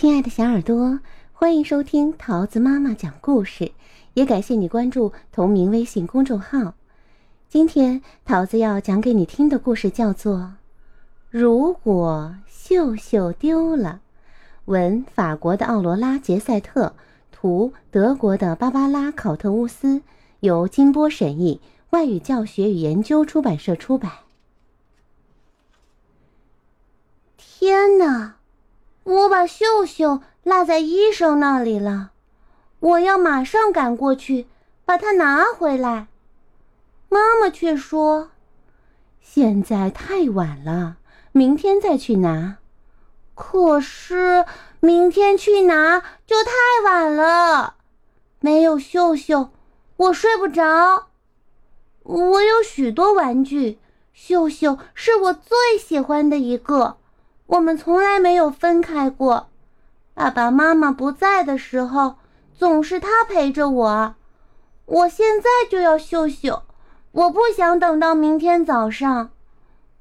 亲爱的小耳朵，欢迎收听桃子妈妈讲故事，也感谢你关注同名微信公众号。今天桃子要讲给你听的故事叫做《如果秀秀丢了》，文法国的奥罗拉·杰塞特，图德国的芭芭拉·考特乌斯，由金波审译，外语教学与研究出版社出版。天哪！我把秀秀落在医生那里了，我要马上赶过去把它拿回来。妈妈却说：“现在太晚了，明天再去拿。”可是明天去拿就太晚了，没有秀秀，我睡不着。我有许多玩具，秀秀是我最喜欢的一个。我们从来没有分开过，爸爸妈妈不在的时候，总是他陪着我。我现在就要秀秀，我不想等到明天早上。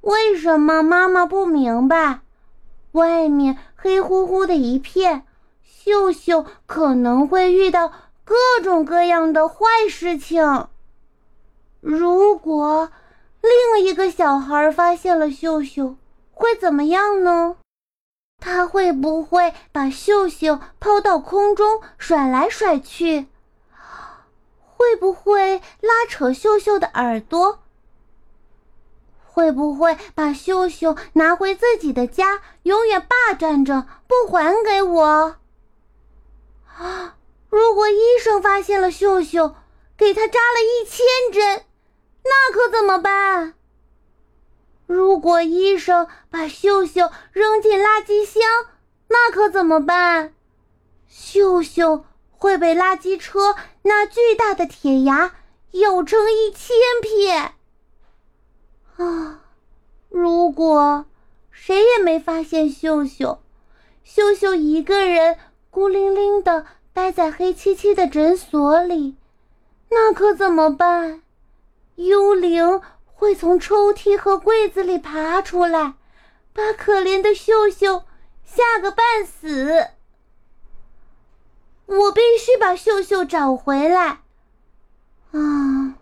为什么妈妈不明白？外面黑乎乎的一片，秀秀可能会遇到各种各样的坏事情。如果另一个小孩发现了秀秀，会怎么样呢？他会不会把秀秀抛到空中甩来甩去？会不会拉扯秀秀的耳朵？会不会把秀秀拿回自己的家，永远霸占着不还给我？啊！如果医生发现了秀秀，给他扎了一千针，那可怎么办？如果医生把秀秀扔进垃圾箱，那可怎么办？秀秀会被垃圾车那巨大的铁牙咬成一千片。啊！如果谁也没发现秀秀，秀秀一个人孤零零的待在黑漆漆的诊所里，那可怎么办？幽灵。会从抽屉和柜子里爬出来，把可怜的秀秀吓个半死。我必须把秀秀找回来。啊，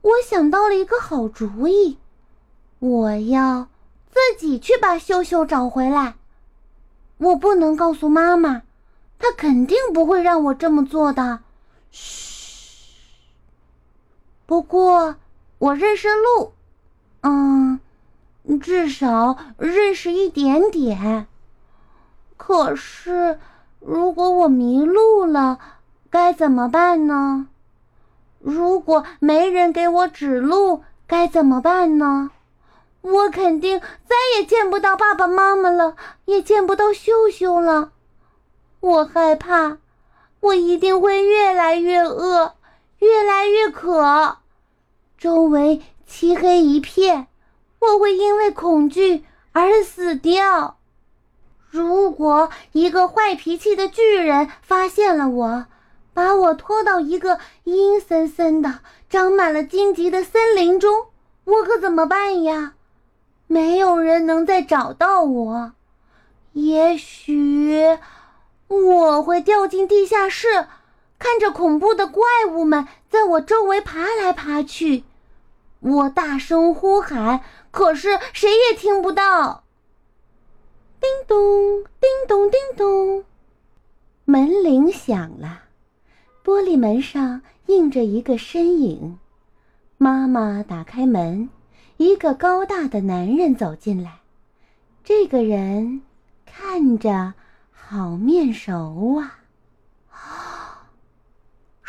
我想到了一个好主意，我要自己去把秀秀找回来。我不能告诉妈妈，她肯定不会让我这么做的。嘘。不过。我认识路，嗯，至少认识一点点。可是，如果我迷路了，该怎么办呢？如果没人给我指路，该怎么办呢？我肯定再也见不到爸爸妈妈了，也见不到秀秀了。我害怕，我一定会越来越饿，越来越渴。周围漆黑一片，我会因为恐惧而死掉。如果一个坏脾气的巨人发现了我，把我拖到一个阴森森的、长满了荆棘的森林中，我可怎么办呀？没有人能再找到我。也许我会掉进地下室，看着恐怖的怪物们在我周围爬来爬去。我大声呼喊，可是谁也听不到。叮咚，叮咚，叮咚，门铃响了，玻璃门上映着一个身影。妈妈打开门，一个高大的男人走进来。这个人看着好面熟啊！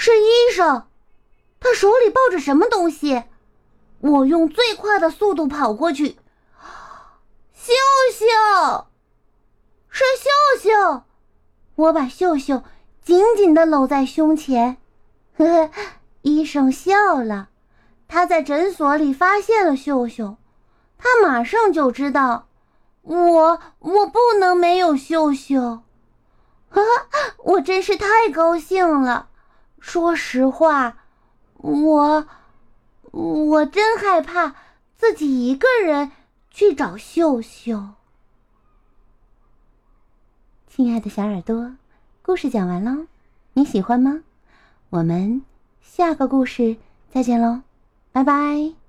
是医生，他手里抱着什么东西？我用最快的速度跑过去，秀秀，是秀秀，我把秀秀紧紧的搂在胸前。呵呵，医生笑了，他在诊所里发现了秀秀，他马上就知道，我我不能没有秀秀。呵呵，我真是太高兴了。说实话，我。我真害怕自己一个人去找秀秀。亲爱的小耳朵，故事讲完喽，你喜欢吗？我们下个故事再见喽，拜拜。